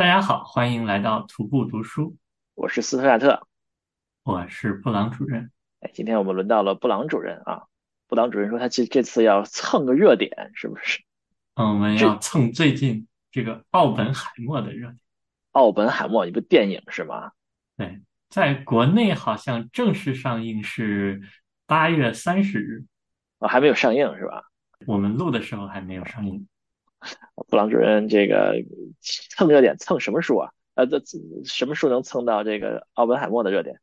大家好，欢迎来到徒步读书，我是斯特亚特。我是布朗主任。哎，今天我们轮到了布朗主任啊。布朗主任说他这这次要蹭个热点，是不是？嗯，我们要蹭最近这个奥本海默的热点。奥本海默一部电影是吗？对，在国内好像正式上映是八月三十日，啊，还没有上映是吧？我们录的时候还没有上映。布朗主任这个蹭热点蹭什么书啊？呃，这什么书能蹭到这个奥本海默的热点？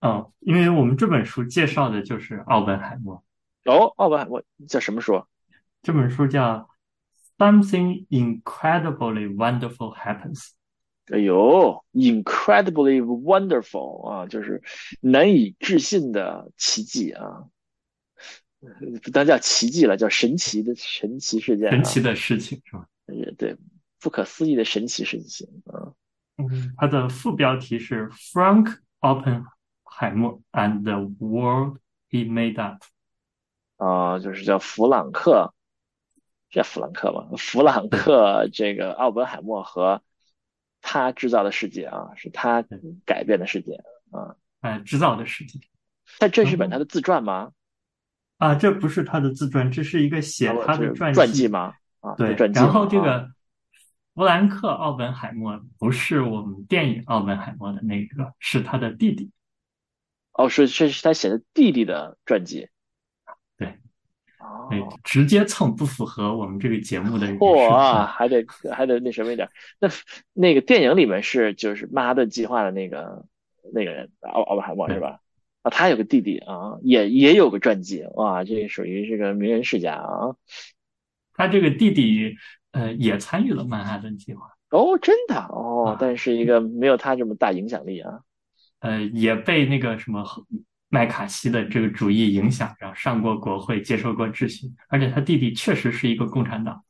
嗯，因为我们这本书介绍的就是奥本海默。哦，奥本海默叫什么书？这本书叫《Something Incredibly Wonderful Happens》。哎呦，Incredibly Wonderful 啊，就是难以置信的奇迹啊！不当叫奇迹了，叫神奇的神奇事件，神奇的事情是吧？也对，不可思议的神奇事情啊。嗯，它的副标题是 Frank Oppenheimer and the World He Made Up。啊，就是叫弗朗克，叫弗朗克吧？弗朗克这个奥本海默和他制造的世界啊，是他改变的世界啊，哎，制造的世界。但这是本他的自传吗？啊，这不是他的自传，这是一个写他的传传记吗？啊，对，传记。然后这个弗兰克·奥本海默不是我们电影奥本海默的那个，是他的弟弟。哦，是这是他写的弟弟的传记。对，哦，直接蹭不符合我们这个节目的。嚯，还得还得那什么一点。那那个电影里面是就是曼哈顿计划的那个那个人奥奥本海默是吧？啊，他有个弟弟啊，也也有个传记，哇，这属于这个名人世家啊。他这个弟弟呃也参与了曼哈顿计划哦，真的哦，但是一个没有他这么大影响力啊。呃，也被那个什么麦卡锡的这个主义影响，然后上过国会，接受过质询，而且他弟弟确实是一个共产党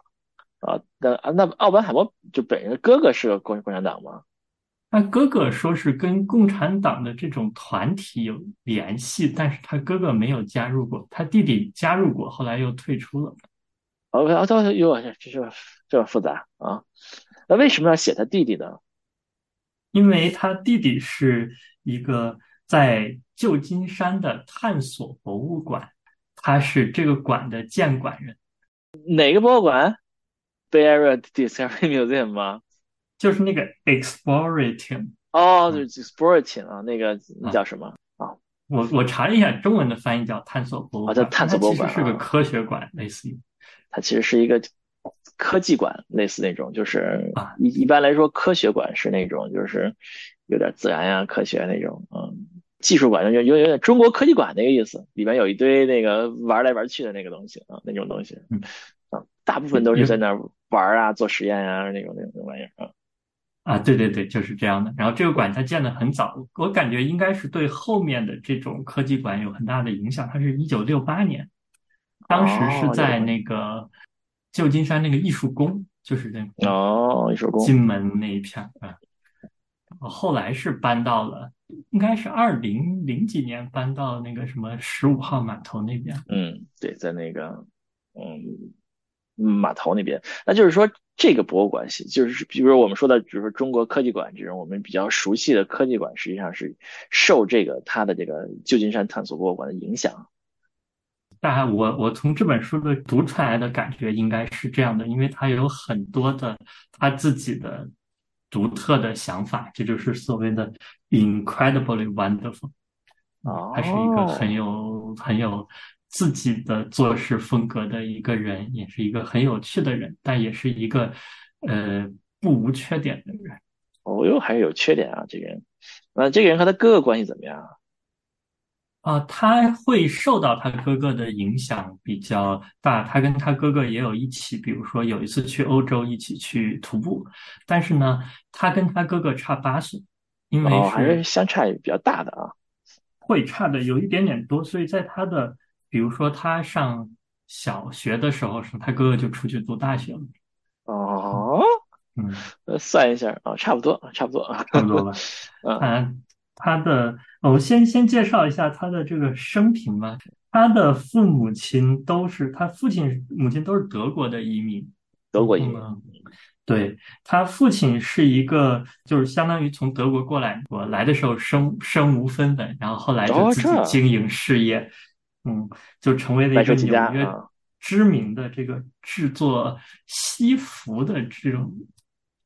啊。那那奥本海默就本人哥哥是个共共产党吗？他哥哥说是跟共产党的这种团体有联系，但是他哥哥没有加入过，他弟弟加入过，后来又退出了。OK，啊，这哟，这这这么复杂啊？那为什么要写他弟弟呢？因为他弟弟是一个在旧金山的探索博物馆，他是这个馆的建馆人。哪个博物馆？Bay Area Discovery Museum 吗？就是那个 explorating 哦，就是 explorating 啊，那个那叫什么？啊？我我查了一下，中文的翻译叫探索博物馆，叫探索博物馆，是个科学馆，类似于。它其实是一个科技馆，类似那种，就是一一般来说，科学馆是那种，就是有点自然呀、科学那种，嗯，技术馆就有有点中国科技馆那个意思，里边有一堆那个玩来玩去的那个东西啊，那种东西，嗯，啊，大部分都是在那玩啊、做实验啊那种那种玩意儿啊。啊，对对对，就是这样的。然后这个馆它建的很早，我感觉应该是对后面的这种科技馆有很大的影响。它是一九六八年，当时是在那个旧金山那个艺术宫，就是那个哦，艺术宫金门那一片啊。后来是搬到了，应该是二零零几年搬到那个什么十五号码头那边。嗯，对，在那个嗯码头那边，那就是说。这个博物馆系就是，比如说我们说的，比如说中国科技馆这种我们比较熟悉的科技馆，实际上是受这个它的这个旧金山探索博物馆的影响。大概我我从这本书的读出来的感觉应该是这样的，因为它有很多的他自己的独特的想法，这就是所谓的 incredibly wonderful 啊，他是一个很有很有。自己的做事风格的一个人，也是一个很有趣的人，但也是一个呃不无缺点的人。哦哟，还是有缺点啊，这个人。那这个人和他哥哥关系怎么样啊？啊，他会受到他哥哥的影响比较大。他跟他哥哥也有一起，比如说有一次去欧洲一起去徒步。但是呢，他跟他哥哥差八岁，因为还是相差比较大的啊，会差的有一点点多。所以在他的比如说，他上小学的时候，是他哥哥就出去读大学了。哦，嗯，算一下啊，差不多，差不多，差不多吧。嗯，他的，我先先介绍一下他的这个生平吧。他的父母亲都是，他父亲母亲都是德国的移民，德国移民。对他父亲是一个，就是相当于从德国过来，我来的时候身身无分文，然后后来就自己经营事业，嗯，就成为了一个纽约知名的这个制作西服的这种，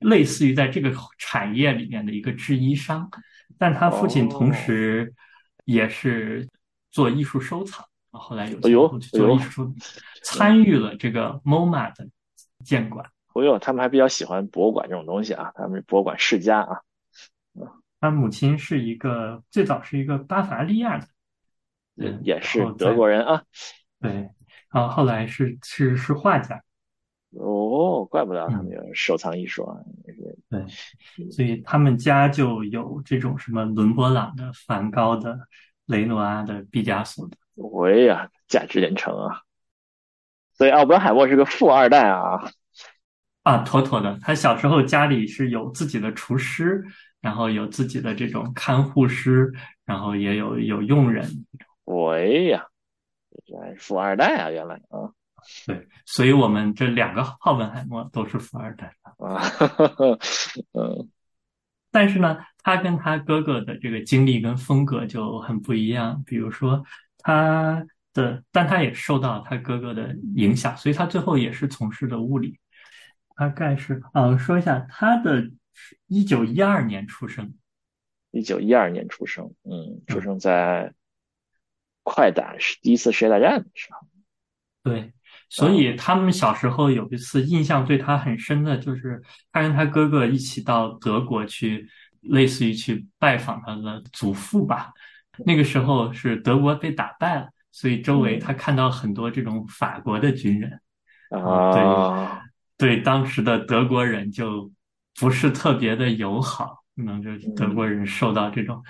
类似于在这个产业里面的一个制衣商。但他父亲同时也是做艺术收藏，后来有机会去做艺术，参与了这个 MoMA 的建馆。哦呦，他们还比较喜欢博物馆这种东西啊，他们是博物馆世家啊。他母亲是一个最早是一个巴伐利亚的，嗯，也是德国人啊。对，然后后来是是是画家。哦，怪不得他们有收藏艺术啊。对，所以他们家就有这种什么伦勃朗的、梵高的、雷诺阿的、毕加索的。喂呀，价值连城啊！所以奥本海默是个富二代啊。啊，妥妥的。他小时候家里是有自己的厨师，然后有自己的这种看护师，然后也有有佣人。喂呀，原来富二代啊，原来啊。对，所以我们这两个奥本海默都是富二代啊。嗯，但是呢，他跟他哥哥的这个经历跟风格就很不一样。比如说他的，但他也受到他哥哥的影响，所以他最后也是从事的物理。大概是啊，说一下他的，一九一二年出生，一九一二年出生，嗯，出生在快打是第一次世界大战的时候，对，所以他们小时候有一次印象对他很深的就是他跟他哥哥一起到德国去，类似于去拜访他的祖父吧。那个时候是德国被打败了，所以周围他看到很多这种法国的军人。啊，对。对当时的德国人就不是特别的友好，可能就德国人受到这种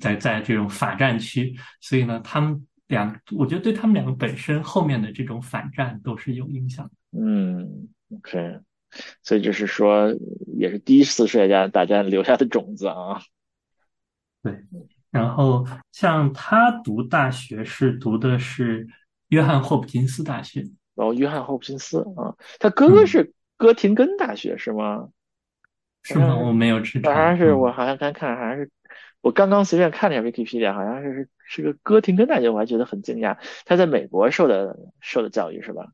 在在这种法战区，所以呢，他们两我觉得对他们两个本身后面的这种反战都是有影响的。嗯，OK，所以就是说，也是第一次世界大战留下的种子啊。对，然后像他读大学是读的是约翰霍普金斯大学。然后约翰霍普金斯啊，他哥哥是哥廷根大学是吗？是吗？我没有知道。好像是我好像刚看，好像是我刚刚随便看了一下 Wikipedia，好像是是个哥廷根大学，我还觉得很惊讶。他在美国受的受的教育是吧？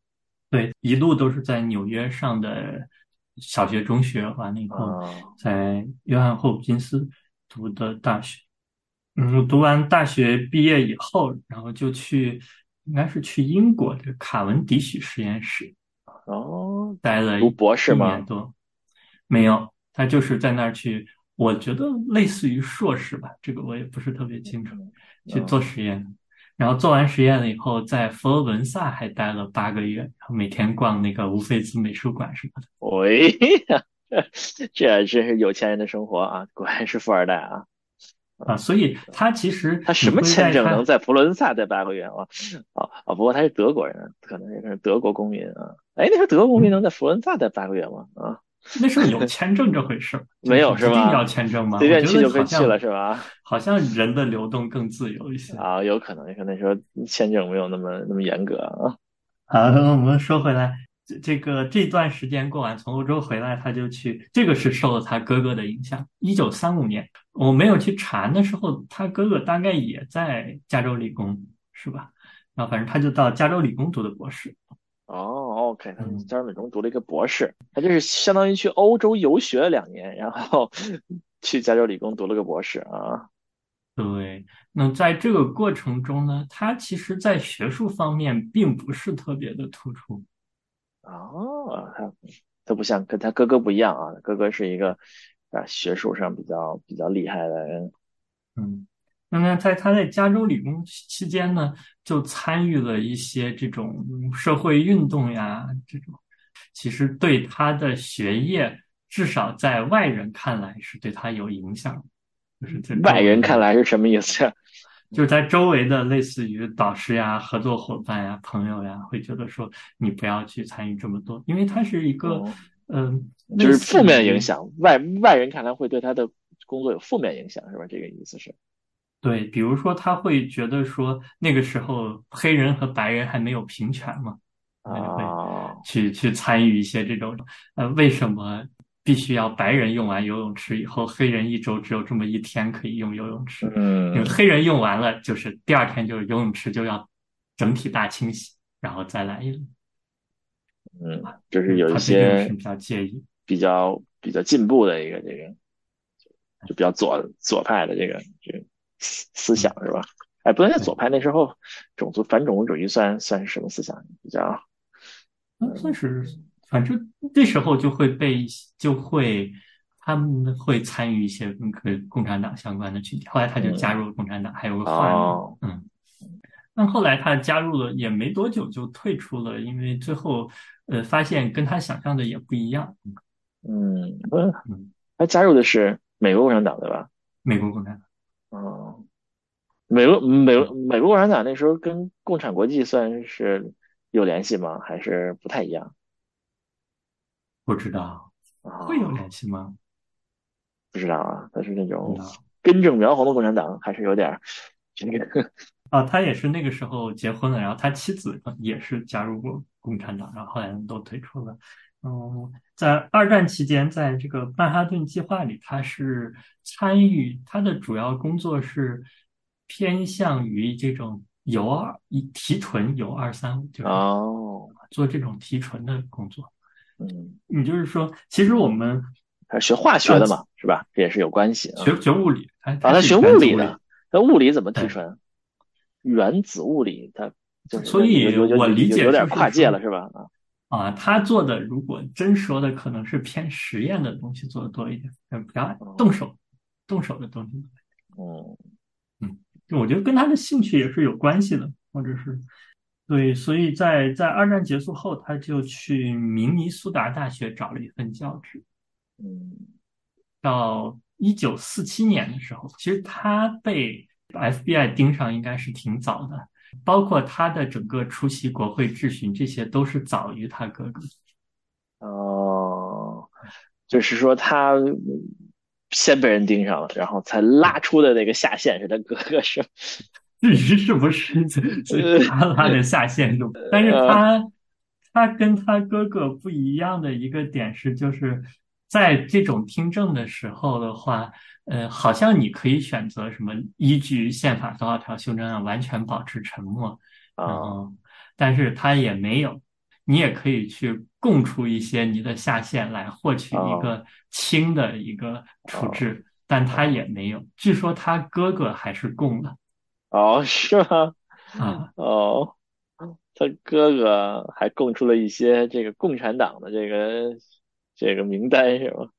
对，一路都是在纽约上的小学、中学，完了以后在约翰霍普金斯读的大学。嗯，读完大学毕业以后，然后就去。应该是去英国的卡文迪许实验室哦，待了读博士吗？年多，没有，他就是在那儿去，我觉得类似于硕士吧，这个我也不是特别清楚，去做实验。然后做完实验了以后，在佛罗伦萨还待了八个月，然后每天逛那个乌菲兹美术馆什么的。喂呀，这真是有钱人的生活啊！果然是富二代啊！啊，所以他其实他什么签证能在佛罗伦萨待八个月啊？啊啊！不过他是德国人，可能也是德国公民啊。哎，那时候德国公民能在佛罗伦萨待八个月吗？啊，那时候有签证这回事儿？没有是吧？一定要签证吗？随便去就可以去了是吧？好像人的流动更自由一些啊，有可能，可能说签证没有那么那么严格啊。好，我们说回来。这个这段时间过完，从欧洲回来，他就去。这个是受了他哥哥的影响。一九三五年，我没有去查，的时候他哥哥大概也在加州理工，是吧？然后反正他就到加州理工读的博士。哦，OK，他加州理工读了一个博士，他就是相当于去欧洲游学了两年，然后 去加州理工读了个博士啊。对，那在这个过程中呢，他其实在学术方面并不是特别的突出。哦，他他不像跟他哥哥不一样啊，哥哥是一个啊学术上比较比较厉害的人。嗯，那么在他在加州理工期间呢，就参与了一些这种社会运动呀，这种其实对他的学业，至少在外人看来是对他有影响。就是在外人看来是什么意思？就是在周围的类似于导师呀、合作伙伴呀、朋友呀，会觉得说你不要去参与这么多，因为他是一个，嗯，就是负面影响。外外人看来会对他的工作有负面影响，是吧？这个意思是？对，比如说他会觉得说那个时候黑人和白人还没有平权嘛，啊，去去参与一些这种呃，为什么必须要白人用完游泳池以后，黑人一周只有这么一天可以用游泳池？嗯，因为黑人用完了，就是第二天就是游泳池就要整体大清洗，然后再来一轮。嗯，就是有一些比较介意、比较比较进步的一个这个，就比较左左派的这个这个思思想是吧？哎，不能叫左派，那时候种族反种族主义算算是什么思想？比较，算是，反正那时候就会被就会他们会参与一些跟共产党相关的群体。后来他就加入了共产党，还有个画哦，嗯。但后来他加入了也没多久就退出了，因为最后呃发现跟他想象的也不一样。嗯嗯，他加入的是美国共产党对吧？美国共产党。哦。美国美美国共产党那时候跟共产国际算是有联系吗？还是不太一样？不知道，会有联系吗？不知道啊，他是那种根正苗红的共产党，还是有点这个 啊？他也是那个时候结婚了，然后他妻子也是加入过共产党，然后后来都退出了。嗯，在二战期间，在这个曼哈顿计划里，他是参与，他的主要工作是。偏向于这种铀二一提纯铀二三五，就是做这种提纯的工作。嗯，你就是说，其实我们学化学的嘛，是吧？这也是有关系。学学物理，啊，他学物理的，那物理怎么提纯？原子物理，它所以，我理解有点跨界了，是吧？啊，他做的如果真说的，可能是偏实验的东西做的多一点，比较动手动手的东西。嗯。我觉得跟他的兴趣也是有关系的，或者是对，所以在在二战结束后，他就去明尼苏达大学找了一份教职。嗯，到一九四七年的时候，其实他被 FBI 盯上应该是挺早的，包括他的整个出席国会质询，这些都是早于他哥哥。哦，就是说他。先被人盯上了，然后才拉出的那个下线是他哥哥是，至于是不是 他拉的下线是？但是他他跟他哥哥不一样的一个点是，就是在这种听证的时候的话，呃，好像你可以选择什么依据宪法多少条修正案完全保持沉默，啊，但是他也没有。你也可以去供出一些你的下线来获取一个轻的一个处置，但他也没有。据说他哥哥还是供的。哦，是吗？啊，哦，他哥哥还供出了一些这个共产党的这个这个名单，是吗？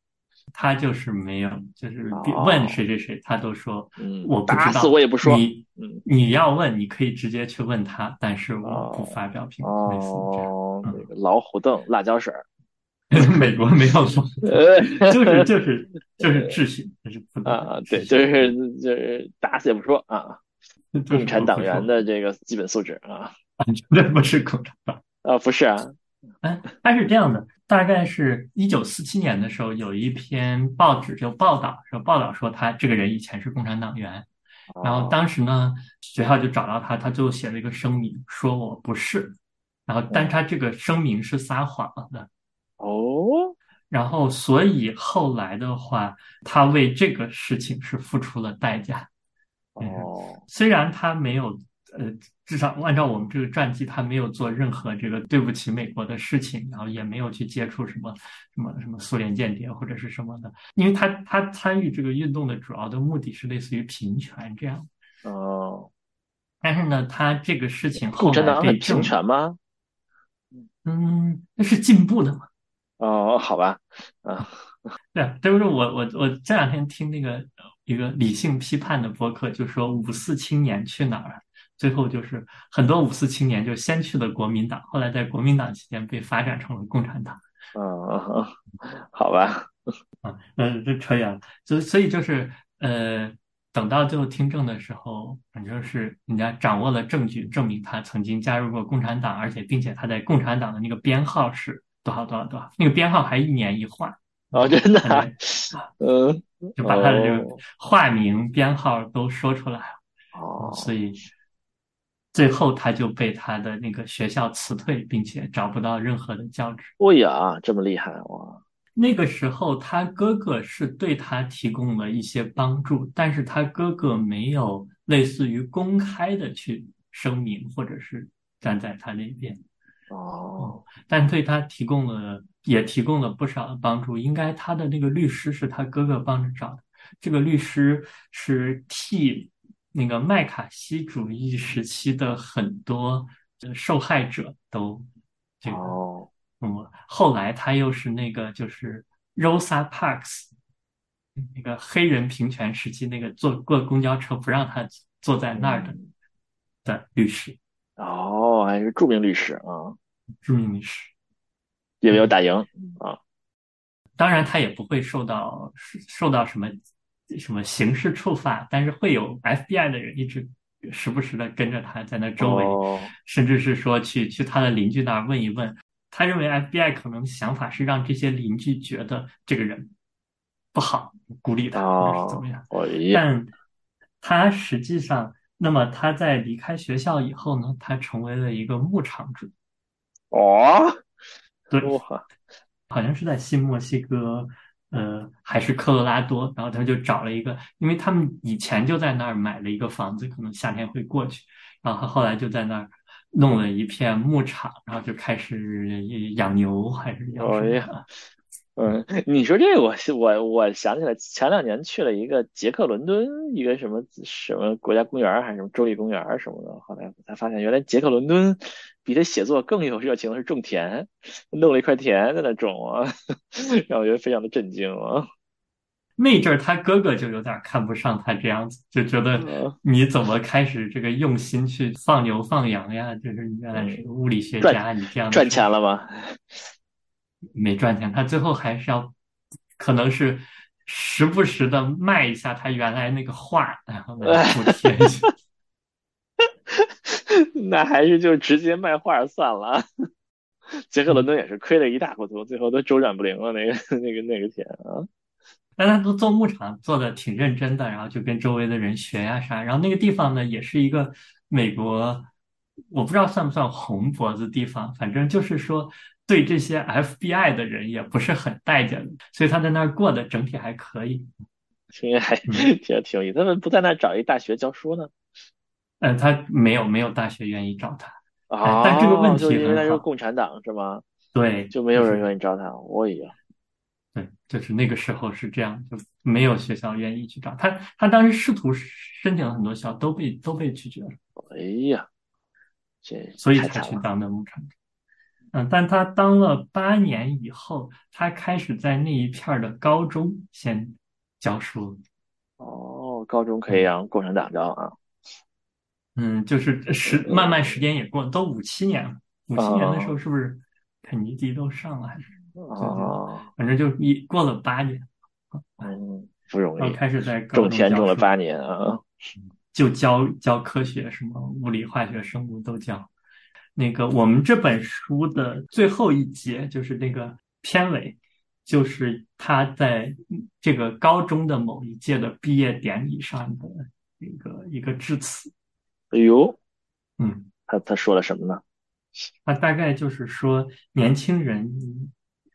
他就是没有，就是问谁谁谁，他都说，嗯，我不知道，我也不说。你，你要问，你可以直接去问他，但是我不发表评论。哦，那个老虎凳、辣椒水，美国没有说，就是就是就是秩序，就是不啊，对，就是就是打死也不说啊，共产党员的这个基本素质啊，绝对不是共产党啊，不是啊，哎，他是这样的。大概是一九四七年的时候，有一篇报纸就报道说，报道说他这个人以前是共产党员，然后当时呢，学校就找到他，他最后写了一个声明，说我不是，然后但他这个声明是撒谎的，哦，然后所以后来的话，他为这个事情是付出了代价，哦，虽然他没有。呃，至少按照我们这个传记，他没有做任何这个对不起美国的事情，然后也没有去接触什么什么什么苏联间谍或者是什么的，因为他他参与这个运动的主要的目的是类似于平权这样。哦，但是呢，他这个事情后来被平权吗？嗯，那是进步的嘛。哦，好吧，啊，对啊，就是我我我这两天听那个一个理性批判的博客，就说五四青年去哪儿了？最后就是很多五四青年就先去了国民党，后来在国民党期间被发展成了共产党。嗯，好吧。啊，嗯，这扯远了。所所以就是呃，等到最后听证的时候，反正是人家掌握了证据，证明他曾经加入过共产党，而且并且他在共产党的那个编号是多少多少多少，那个编号还一年一换。哦，真的？嗯，就把他的这个化名编号都说出来了。哦，所以。最后他就被他的那个学校辞退，并且找不到任何的教职。哦呀，这么厉害哇！那个时候他哥哥是对他提供了一些帮助，但是他哥哥没有类似于公开的去声明，或者是站在他那边。哦，但对他提供了也提供了不少的帮助。应该他的那个律师是他哥哥帮着找的，这个律师是替那个麦卡锡主义时期的很多受害者都这个。嗯，后来他又是那个就是 Rosa Parks 那个黑人平权时期那个坐过公交车不让他坐在那儿的的律师。哦，还是著名律师啊，著名律师，有没有打赢啊？当然，他也不会受到受到什么什么刑事处罚，但是会有 FBI 的人一直时不时的跟着他在那周围，甚至是说去去他的邻居那儿问一问。他认为 FBI 可能想法是让这些邻居觉得这个人不好，孤立他或者是怎么样。但他实际上。那么他在离开学校以后呢？他成为了一个牧场主。哦，对，好像是在新墨西哥，呃，还是科罗拉多。然后他就找了一个，因为他们以前就在那儿买了一个房子，可能夏天会过去。然后后来就在那儿弄了一片牧场，然后就开始养牛还是养什么。嗯，你说这个，我我我想起来，前两年去了一个捷克伦敦一个什么什么国家公园还是什么州立公园什么的，后来才发现原来捷克伦敦比他写作更有热情的是种田，弄了一块田在那种啊，让我觉得非常的震惊啊。那阵儿他哥哥就有点看不上他这样子，就觉得你怎么开始这个用心去放牛放羊呀？就是你原来是个物理学家，你这样赚钱了吗？没赚钱，他最后还是要，可能是时不时的卖一下他原来那个画，然后来补贴一下。那还是就直接卖画算了。杰克伦敦也是亏了一大糊涂，最后都周转不灵了。那个、那个、那个钱啊！但他都做牧场做的挺认真的，然后就跟周围的人学呀啥。然后那个地方呢，也是一个美国，我不知道算不算红脖子地方，反正就是说。对这些 FBI 的人也不是很待见的，所以他在那儿过得整体还可以，挺还挺挺有意思。他们不在那儿找一大学教书呢？嗯，他没有没有大学愿意找他啊。但这个问题因为他是共产党是吗？对，就没有人愿意招他。我呀，对，就是那个时候是这样，就没有学校愿意去找他。他当时试图申请了很多校，都被都被拒绝了。哎呀，这所以才去当的牧场主。嗯，但他当了八年以后，他开始在那一片的高中先教书。哦，高中可以让共产党教啊？嗯，就是时慢慢时间也过，都五七年了。五七年的时候是不是肯尼迪都上了还是？哦，反正就一过了八年。嗯，不容易。开始在种田种了八年啊，就教教科学，什么物理、化学、生物都教。那个，我们这本书的最后一节就是那个片尾，就是他在这个高中的某一届的毕业典礼上的一个一个致辞。哎呦，嗯，他他说了什么呢？他大概就是说，年轻人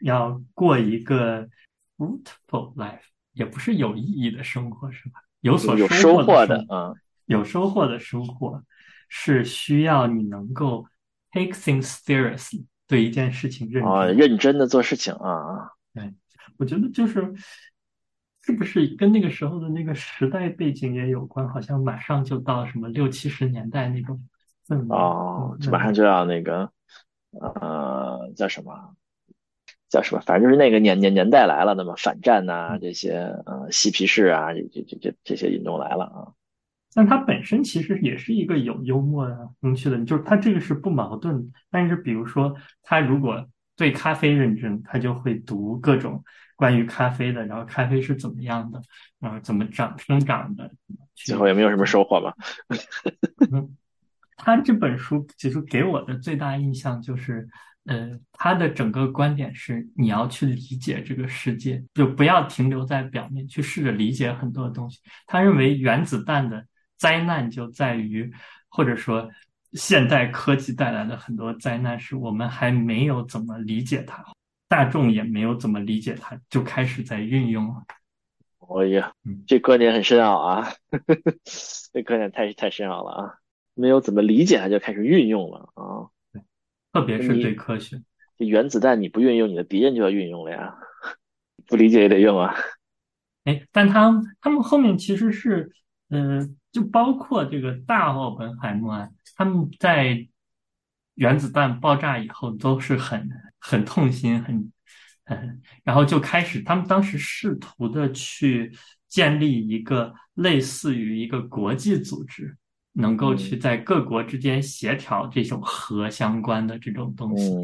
要过一个 fruitful life，也不是有意义的生活，是吧？有所收获的啊，有收获的生活是需要你能够。Take things seriously，对一件事情认真，认真的做事情啊。对，我觉得就是，是不是跟那个时候的那个时代背景也有关？好像马上就到什么六七十年代那种氛围哦，马上就要那个，呃，叫什么？叫什么？反正就是那个年年年代来了，那么反战呐，这些呃嬉皮士啊，这这这这这些运动来了啊。但他本身其实也是一个有幽默啊、风趣的，就是他这个是不矛盾。但是比如说，他如果对咖啡认真，他就会读各种关于咖啡的，然后咖啡是怎么样的，然后怎么长生长的。最后也没有什么收获吧。他这本书其实给我的最大印象就是，呃，他的整个观点是你要去理解这个世界，就不要停留在表面，去试着理解很多东西。他认为原子弹的。灾难就在于，或者说现代科技带来的很多灾难，是我们还没有怎么理解它，大众也没有怎么理解它，就开始在运用了。哎呀，这观点很深奥啊，这观点太太深奥了啊！没有怎么理解它，就开始运用了啊。特别是对科学，这原子弹你不运用，你的敌人就要运用了呀。不理解也得用啊。哎，但他他们后面其实是，呃，就包括这个大奥本海默，他们在原子弹爆炸以后都是很很痛心，很，嗯，然后就开始，他们当时试图的去建立一个类似于一个国际组织，能够去在各国之间协调这种核相关的这种东西。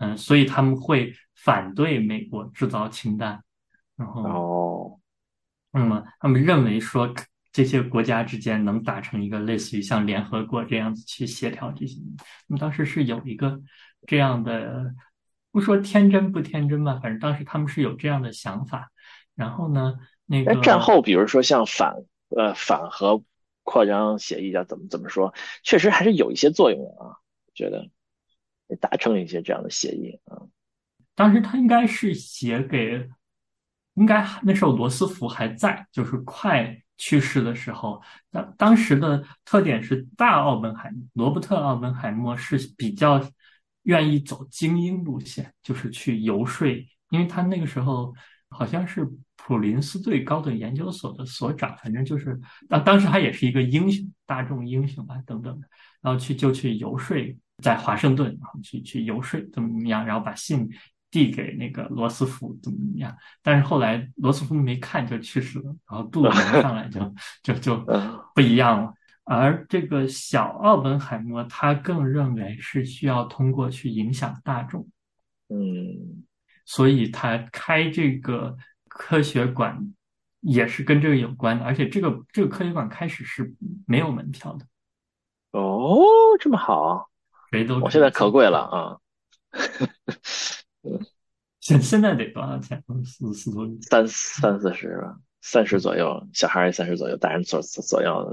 嗯，所以他们会反对美国制造氢弹，然后哦，那么他们认为说这些国家之间能达成一个类似于像联合国这样子去协调这些，那么当时是有一个这样的，不说天真不天真吧，反正当时他们是有这样的想法。然后呢，那个战后，比如说像反呃反核扩张协议叫怎么怎么说，确实还是有一些作用的啊，觉得。达成一些这样的协议啊，当时他应该是写给，应该那时候罗斯福还在，就是快去世的时候。当当时的特点是大奥本海罗伯特奥本海默是比较愿意走精英路线，就是去游说，因为他那个时候好像是普林斯顿高等研究所的所长，反正就是当当时他也是一个英雄，大众英雄啊等等的，然后去就去游说。在华盛顿，然后去去游说怎么怎么样，然后把信递给那个罗斯福怎么怎么样。但是后来罗斯福没看就去世了，然后杜鲁门 上来就就就不一样了。而这个小奥本海默他更认为是需要通过去影响大众，嗯，所以他开这个科学馆也是跟这个有关的。而且这个这个科学馆开始是没有门票的。哦，这么好。谁都我现在可贵了啊！现现在得多少钱？四四多三三四十吧，三十左右，小孩三十左右，大人左左右，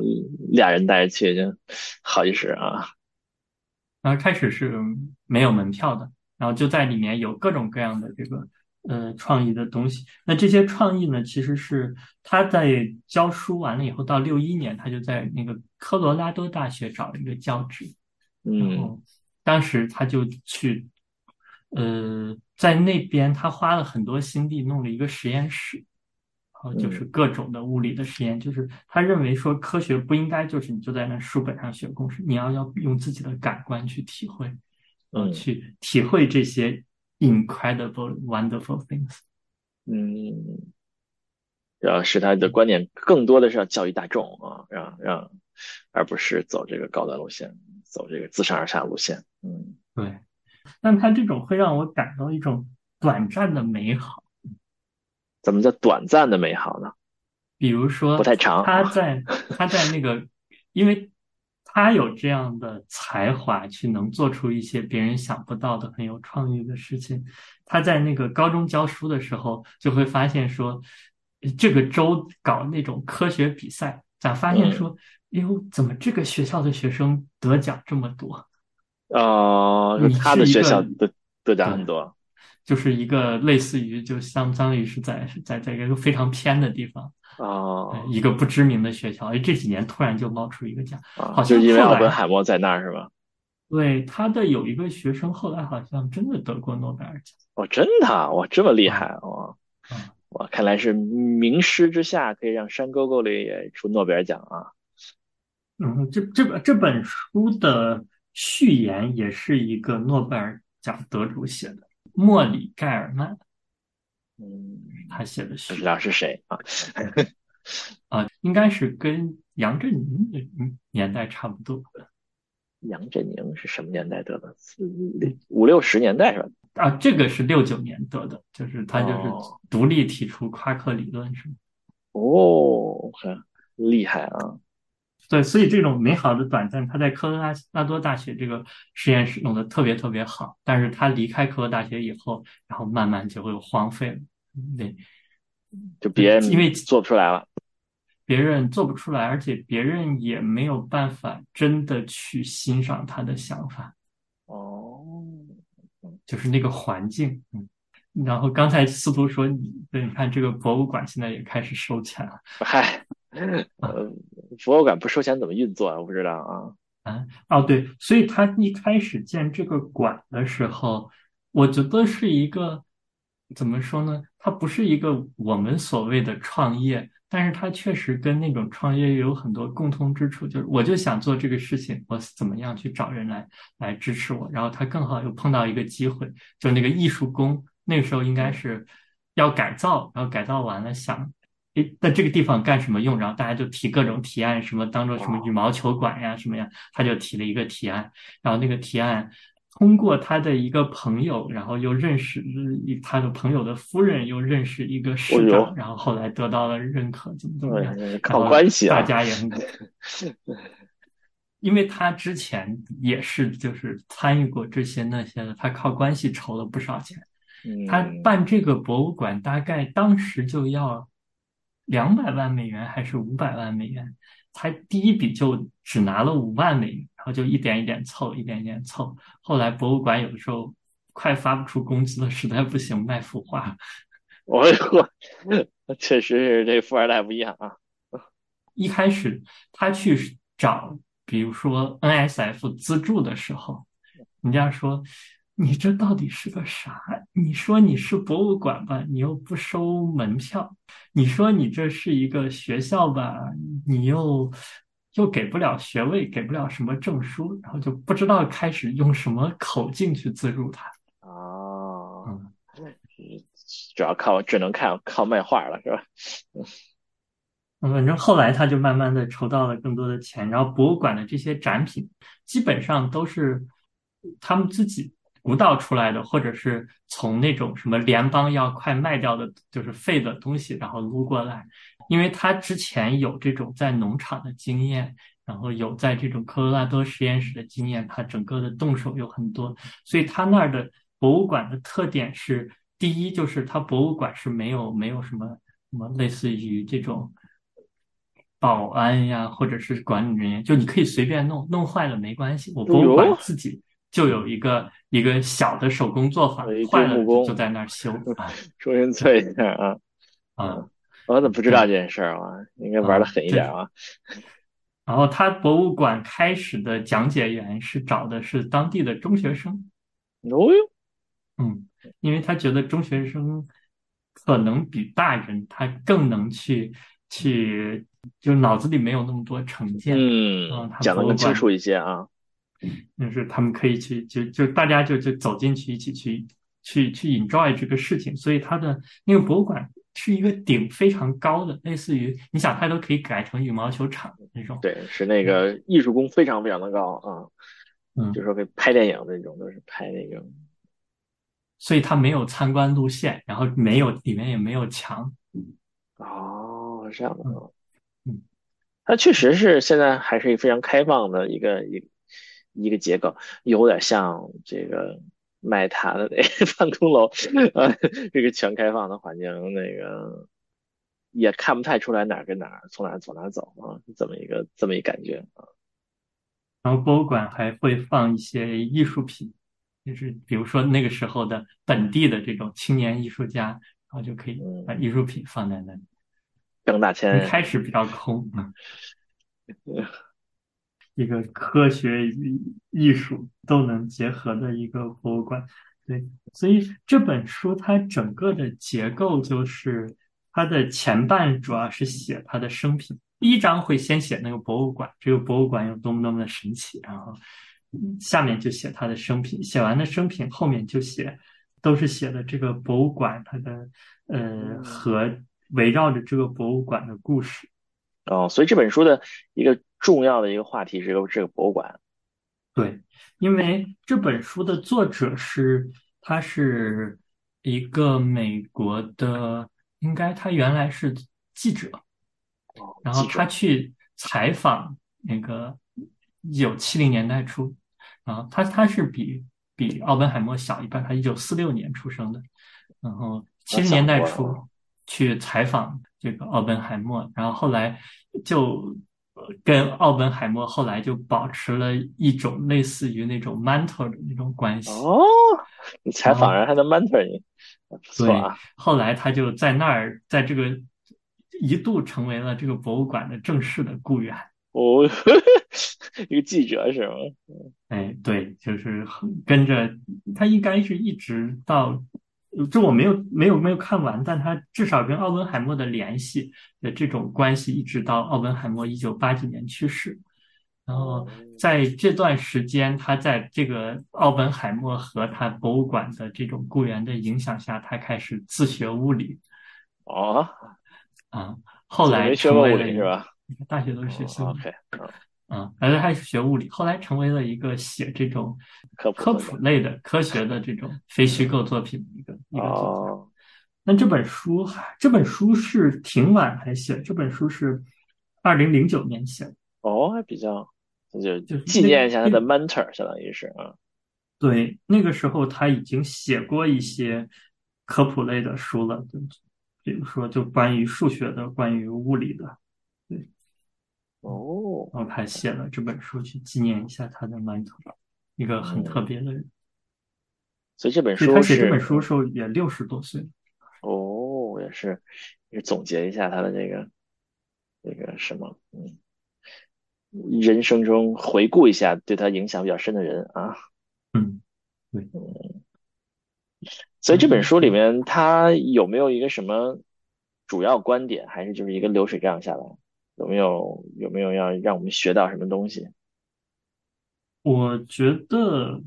俩人带着去就好几十啊。然后开始是没有门票的，然后就在里面有各种各样的这个呃创意的东西。那这些创意呢，其实是他在教书完了以后，到六一年他就在那个科罗拉多大学找了一个教职。然后，当时他就去，呃，在那边他花了很多心力弄了一个实验室，然后就是各种的物理的实验。就是他认为说，科学不应该就是你就在那书本上学公式，你要要用自己的感官去体会，嗯，去体会这些 incredible wonderful things。嗯，然后使他的观点更多的是要教育大众啊，让让，而不是走这个高端路线。走这个自上而下路线，嗯，对，但他这种会让我感到一种短暂的美好。怎么叫短暂的美好呢？比如说，不太长。他在他在那个，因为他有这样的才华，去能做出一些别人想不到的很有创意的事情。他在那个高中教书的时候，就会发现说，这个州搞那种科学比赛，咋发现说。哟，怎么这个学校的学生得奖这么多？哦，他的学校得得奖很多，就是一个类似于，就相当于是在在在一个非常偏的地方啊，一个不知名的学校。哎，这几年突然就冒出一个奖，好像因为奥本海默在那儿是吧？对，他的有一个学生后来好像真的得过诺贝尔奖。哦，真的，哇，这么厉害哇！哇，看来是名师之下可以让山沟沟里也出诺贝尔奖啊。嗯，这这本这本书的序言也是一个诺贝尔奖得主写的，莫里盖尔曼。嗯，他写的序，不知道是谁啊？啊，应该是跟杨振宁的年代差不多。杨振宁是什么年代得的？五六十年代是吧？啊，这个是六九年得的，就是他就是独立提出夸克理论，是吗？哦，很厉害啊！对，所以这种美好的短暂，他在科罗拉拉多大学这个实验室弄得特别特别好，但是他离开科罗大学以后，然后慢慢就会荒废了。对，就别因为做不出来了。别人做不出来，而且别人也没有办法真的去欣赏他的想法。哦，就是那个环境，嗯。然后刚才司徒说你，对，你看这个博物馆现在也开始收钱了。嗨，呃，博物馆不收钱怎么运作啊？我不知道啊。啊，哦，对，所以他一开始建这个馆的时候，我觉得是一个怎么说呢？它不是一个我们所谓的创业，但是它确实跟那种创业有很多共通之处。就是我就想做这个事情，我怎么样去找人来来支持我？然后他刚好又碰到一个机会，就那个艺术宫。那个时候应该是要改造，然后改造完了想，诶，在这个地方干什么用？然后大家就提各种提案，什么当做什么羽毛球馆呀，什么呀，他就提了一个提案。然后那个提案通过他的一个朋友，然后又认识他的朋友的夫人，又认识一个市长，然后后来得到了认可，怎么怎么样？靠关系啊！大家也很，因为他之前也是就是参与过这些那些的，他靠关系筹了不少钱。他办这个博物馆，大概当时就要两百万美元还是五百万美元？他第一笔就只拿了五万美元，然后就一点一点凑，一点一点凑。后来博物馆有的时候快发不出工资了，实在不行卖幅画。我呵，确实是这富二代不一样啊。一开始他去找，比如说 NSF 资助的时候，人家说。你这到底是个啥？你说你是博物馆吧，你又不收门票；你说你这是一个学校吧，你又又给不了学位，给不了什么证书，然后就不知道开始用什么口径去资助他。哦，嗯，主要靠只能看靠卖画了，是吧？嗯，反正后来他就慢慢的筹到了更多的钱，然后博物馆的这些展品基本上都是他们自己。鼓捣出来的，或者是从那种什么联邦要快卖掉的，就是废的东西，然后撸过来，因为他之前有这种在农场的经验，然后有在这种科罗拉多实验室的经验，他整个的动手有很多，所以他那儿的博物馆的特点是，第一就是他博物馆是没有没有什么什么类似于这种保安呀，或者是管理人员，就你可以随便弄，弄坏了没关系，我博物馆自己。就有一个一个小的手工作坊，坏了就在那儿修 重新做一下啊啊！我怎么不知道这件事儿啊？应该玩的狠一点啊！然后他博物馆开始的讲解员是找的是当地的中学生，哦哟，嗯，因为他觉得中学生可能比大人他更能去去，就脑子里没有那么多成见，嗯，讲的更清楚一些啊。就是他们可以去，就就大家就就走进去，一起去去去 enjoy 这个事情。所以它的那个博物馆是一个顶非常高的，类似于你想它都可以改成羽毛球场的那种。对，是那个艺术宫非常非常的高啊，嗯，就说给拍电影那种，都是拍那个。所以它没有参观路线，然后没有里面也没有墙。哦，这样的，嗯，它确实是现在还是一个非常开放的一个一。一个结构有点像这个麦塔的那办公楼，呃，这个全开放的环境，那个也看不太出来哪儿跟哪儿，从哪儿走哪儿走啊，这么一个这么一感觉啊。然后博物馆还会放一些艺术品，就是比如说那个时候的本地的这种青年艺术家，然后就可以把艺术品放在那里。挣大钱。一开始比较空。一个科学与艺术都能结合的一个博物馆，对，所以这本书它整个的结构就是它的前半主要是写它的生平，第一章会先写那个博物馆，这个博物馆有多么多么的神奇，然后下面就写它的生平，写完的生平后面就写都是写的这个博物馆它的呃和围绕着这个博物馆的故事。哦，所以这本书的一个。重要的一个话题是个这个博物馆，对，因为这本书的作者是他是一个美国的，应该他原来是记者，然后他去采访那个一九七零年代初，啊，他他是比比奥本海默小一半，他一九四六年出生的，然后七十年代初去采访。这个奥本海默，然后后来就跟奥本海默后来就保持了一种类似于那种 mentor 的那种关系。哦，你采访人还能 mentor 你，不错啊。后来他就在那儿，在这个一度成为了这个博物馆的正式的雇员。哦，一个记者是吗？哎，对，就是跟着他，应该是一直到。这我没有没有没有看完，但他至少跟奥本海默的联系的这种关系，一直到奥本海默一九八几年去世。然后在这段时间，他在这个奥本海默和他博物馆的这种雇员的影响下，他开始自学物理。哦，啊，后来成为了是吧？大学都是学物理。嗯，而且还是学物理，后来成为了一个写这种科科普类的科学的这种 非虚构作品的一个一个作家。那这本书，这本书是挺晚才写，这本书是二零零九年写的。哦，还比较，就就纪念一下他的 mentor，相当于是啊。对，那个时候他已经写过一些科普类的书了，就比如说就关于数学的，关于物理的。哦，然后他写了这本书去纪念一下他的 mentor，一个很特别的人。所以这本书，他写这本书的时候也六十多岁。哦，也是，也总结一下他的这个，那个什么，嗯，人生中回顾一下对他影响比较深的人啊。嗯，对，嗯。所以这本书里面，他有没有一个什么主要观点，还是就是一个流水账下来？有没有有没有要让我们学到什么东西？我觉得，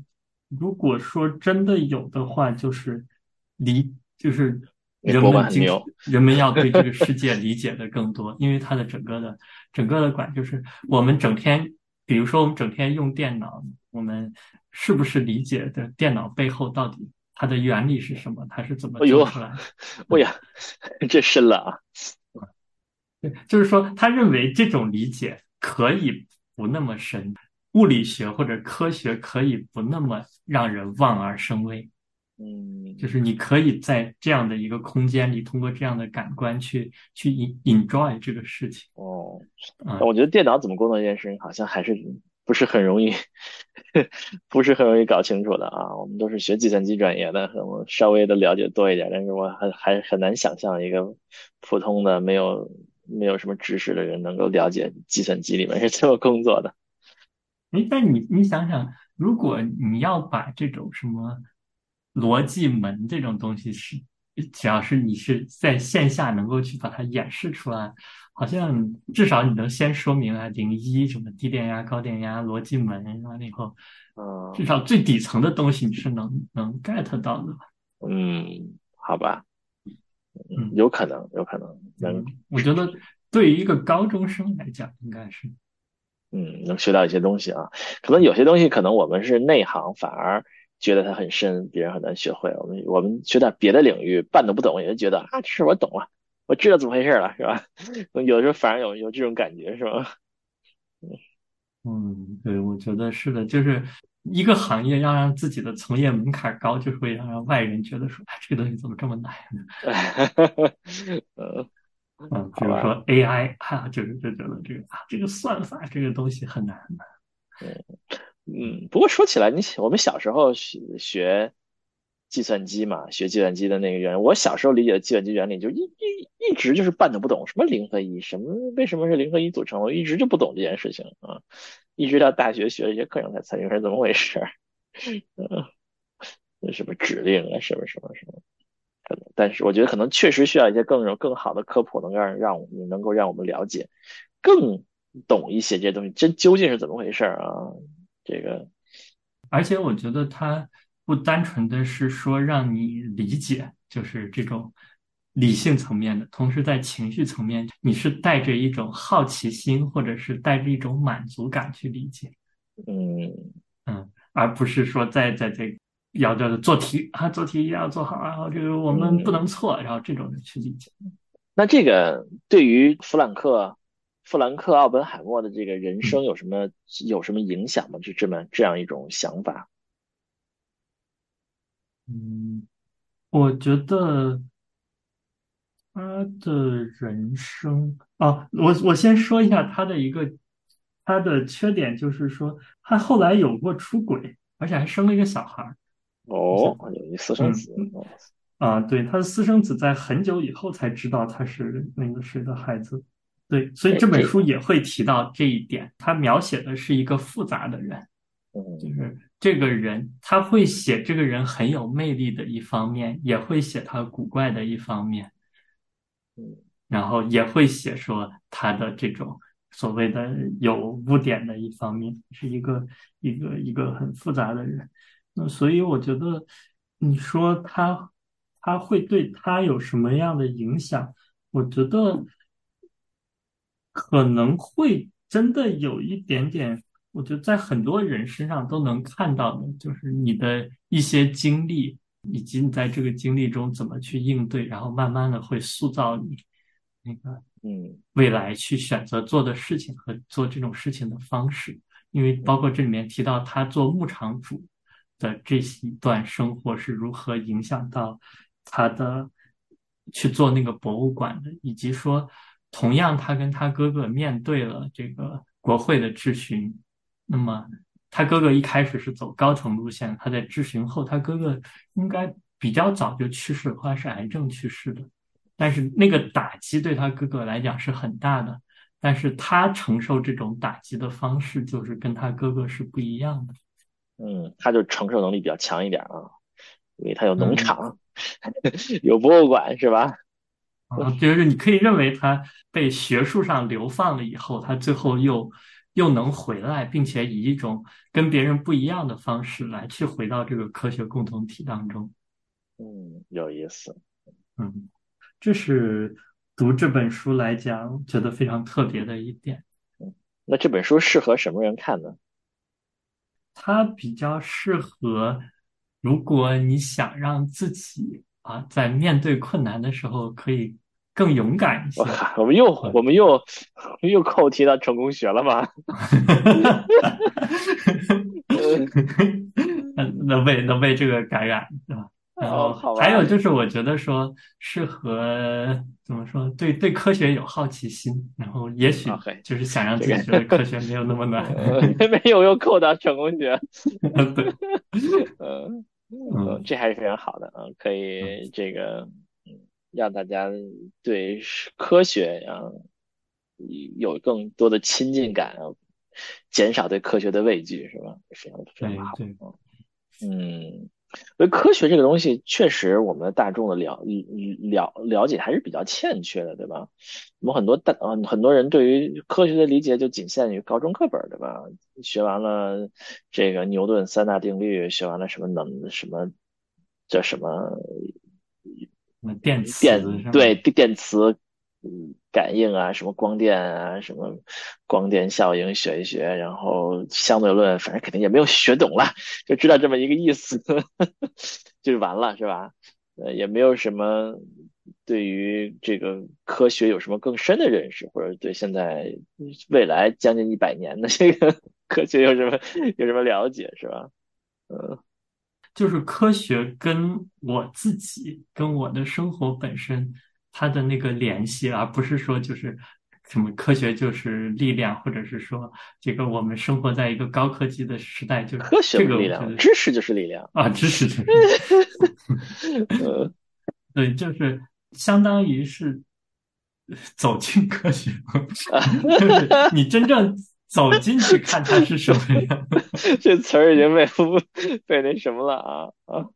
如果说真的有的话，就是理，就是人们经人们要对这个世界理解的更多，因为它的整个的整个的管就是我们整天，比如说我们整天用电脑，我们是不是理解的电脑背后到底它的原理是什么？它是怎么做出来的？哎呀，这深了啊！对，就是说，他认为这种理解可以不那么深，物理学或者科学可以不那么让人望而生畏。嗯，就是你可以在这样的一个空间里，通过这样的感官去去 enjoy 这个事情。哦，我觉得电脑怎么工作这件事情，好像还是不是很容易，不是很容易搞清楚的啊。我们都是学计算机专业的，我稍微的了解多一点，但是我还还很难想象一个普通的没有。没有什么知识的人能够了解计算机里面是怎么工作的。哎，但你你想想，如果你要把这种什么逻辑门这种东西是，只要是你是在线下能够去把它演示出来，好像至少你能先说明啊零一什么低电压、高电压、逻辑门，完了以后，嗯，至少最底层的东西你是能能 get 到的。嗯，好吧。嗯，有可能，有可能能。我觉得对于一个高中生来讲，应该是，嗯，能学到一些东西啊。可能有些东西，可能我们是内行，反而觉得它很深，别人很难学会。我们我们学点别的领域，半都不懂，也就觉得啊，这事我懂了，我知道怎么回事了，是吧？有的时候反而有有这种感觉，是吧？嗯，对，我觉得是的，就是。一个行业要让自己的从业门槛高，就是会让外人觉得说：“哎，这个东西怎么这么难呢？” 嗯，比如说 AI，哈，就是就觉得这个啊，这个算法这个东西很难的。嗯嗯，不过说起来，你我们小时候学学计算机嘛，学计算机的那个原，我小时候理解的计算机原理就一一一直就是半的不懂，什么零和一，什么为什么是零和一组成，我一直就不懂这件事情啊。一直到大学学了一些课程才才明白是怎么回事，嗯，那什么指令啊，什么什么什么，可能，但是我觉得可能确实需要一些更有更好的科普，能让让我们能够让我们了解，更懂一些这些东西，这究竟是怎么回事啊？这个，而且我觉得它不单纯的是说让你理解，就是这种。理性层面的，同时在情绪层面，你是带着一种好奇心，或者是带着一种满足感去理解，嗯嗯，而不是说在在这要叫做题啊，做题一定要做好，然后这个我们不能错，然后这种的去理解。那这个对于弗兰克、弗兰克·奥本海默的这个人生有什么有什么影响吗？就这么这样一种想法？嗯，我觉得。他的人生啊，我我先说一下他的一个他的缺点，就是说他后来有过出轨，而且还生了一个小孩儿。哦，有一私生子。啊，对，他的私生子在很久以后才知道他是那个谁的孩子。对，所以这本书也会提到这一点。他描写的是一个复杂的人，就是这个人他会写这个人很有魅力的一方面，也会写他古怪的一方面。然后也会写说他的这种所谓的有污点的一方面，是一个一个一个很复杂的人。那所以我觉得，你说他他会对他有什么样的影响？我觉得可能会真的有一点点。我觉得在很多人身上都能看到的，就是你的一些经历。以及你在这个经历中怎么去应对，然后慢慢的会塑造你那个嗯未来去选择做的事情和做这种事情的方式。因为包括这里面提到他做牧场主的这一段生活是如何影响到他的去做那个博物馆的，以及说同样他跟他哥哥面对了这个国会的质询，那么。他哥哥一开始是走高层路线，他在质询后，他哥哥应该比较早就去世，后来是癌症去世的。但是那个打击对他哥哥来讲是很大的，但是他承受这种打击的方式就是跟他哥哥是不一样的。嗯，他就承受能力比较强一点啊，因为他有农场，有博物馆，是吧？啊，就是你可以认为他被学术上流放了以后，他最后又。又能回来，并且以一种跟别人不一样的方式来去回到这个科学共同体当中。嗯，有意思。嗯，这是读这本书来讲觉得非常特别的一点。嗯，那这本书适合什么人看呢？它比较适合，如果你想让自己啊在面对困难的时候可以。更勇敢一些。我们又我们又又扣题到成功学了吗？能被能被这个感染是吧？然后还有就是，我觉得说适合怎么说？对对，科学有好奇心，然后也许就是想让自己觉得科学没有那么难。没有又扣到成功学。对，嗯嗯，这还是非常好的啊，可以这个。让大家对科学啊有更多的亲近感，减少对科学的畏惧，是吧？非常非常好。嗯，所以科学这个东西，确实我们大众的了了了解还是比较欠缺的，对吧？我们很多大嗯很多人对于科学的理解就仅限于高中课本，对吧？学完了这个牛顿三大定律，学完了什么能什么叫什么？电电对电磁嗯感应啊，什么光电啊，什么光电效应学一学，然后相对论，反正肯定也没有学懂了，就知道这么一个意思，就是完了是吧？呃，也没有什么对于这个科学有什么更深的认识，或者对现在未来将近一百年的这个 科学有什么有什么了解是吧？嗯。就是科学跟我自己、跟我的生活本身，它的那个联系，而不是说就是什么科学就是力量，或者是说这个我们生活在一个高科技的时代，就是科学力量，知识就是力量啊，知识就是。对，就是相当于是走进科学，就是你真正。走进去看它是什么样，这词儿已经被 被那什么了啊啊，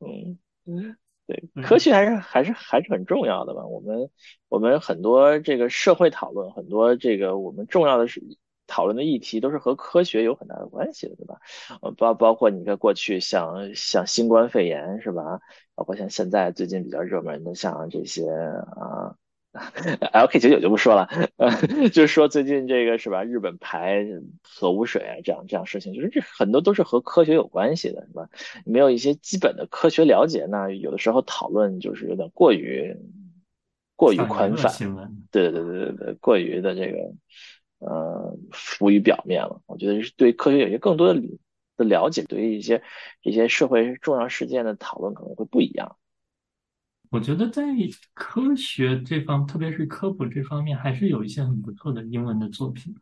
嗯嗯，对，科学还是还是还是很重要的吧？我们我们很多这个社会讨论，很多这个我们重要的是讨论的议题，都是和科学有很大的关系的，对吧？呃，包包括你看过去像像新冠肺炎是吧？包括像现在最近比较热门的像这些啊。LK 九九就不说了，呃，就是说最近这个是吧？日本排核污水啊，这样这样事情，就是这很多都是和科学有关系的，是吧？没有一些基本的科学了解，那有的时候讨论就是有点过于过于宽泛，对对对对对，过于的这个呃浮于表面了。我觉得是对科学有些更多的的了解，对于一些一些社会重要事件的讨论可能会不一样。我觉得在科学这方，特别是科普这方面，还是有一些很不错的英文的作品。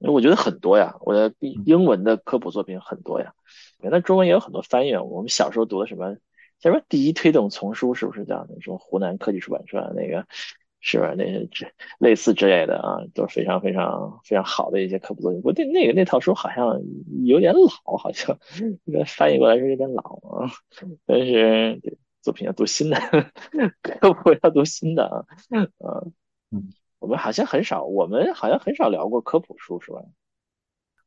我觉得很多呀，我的英文的科普作品很多呀。那中文也有很多翻译。我们小时候读的什么，叫什么第一推动丛书，是不是叫那种湖南科技出版社那个，是吧？那些这类似之类的啊，都是非常非常非常好的一些科普作品。不过那那个那套书好像有点老，好像 那翻译过来是有点老啊。但是作品要读新的，科普要读新的啊。嗯，我们好像很少，我们好像很少聊过科普书，是吧？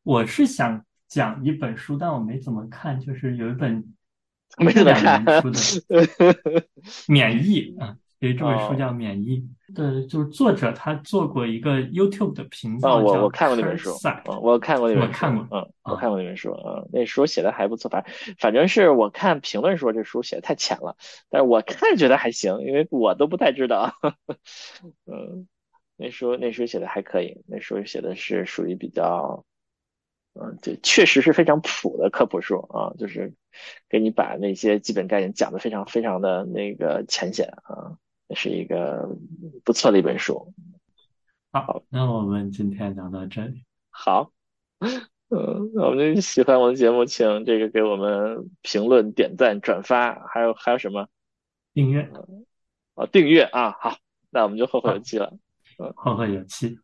我是想。讲一本书，但我没怎么看，就是有一本 没怎么看 免疫啊，有一本书叫《免疫》的，就是作者他做过一个 YouTube 的频道，我我看过那本书，我看过那本书，看过，嗯，我看过那本书，嗯，那书写的还不错，反反正是我看评论说这书写的太浅了，但是我看觉得还行，因为我都不太知道，嗯，那书那书写的还可以，那书写的是属于比较。嗯，这确实是非常普的科普书啊，就是给你把那些基本概念讲的非常非常的那个浅显啊，也是一个不错的一本书。好，那我们今天聊到这里。好，嗯，我们喜欢我的节目，请这个给我们评论、点赞、转发，还有还有什么？订阅。哦，订阅啊，好，那我们就后会有期了。嗯，后会有期。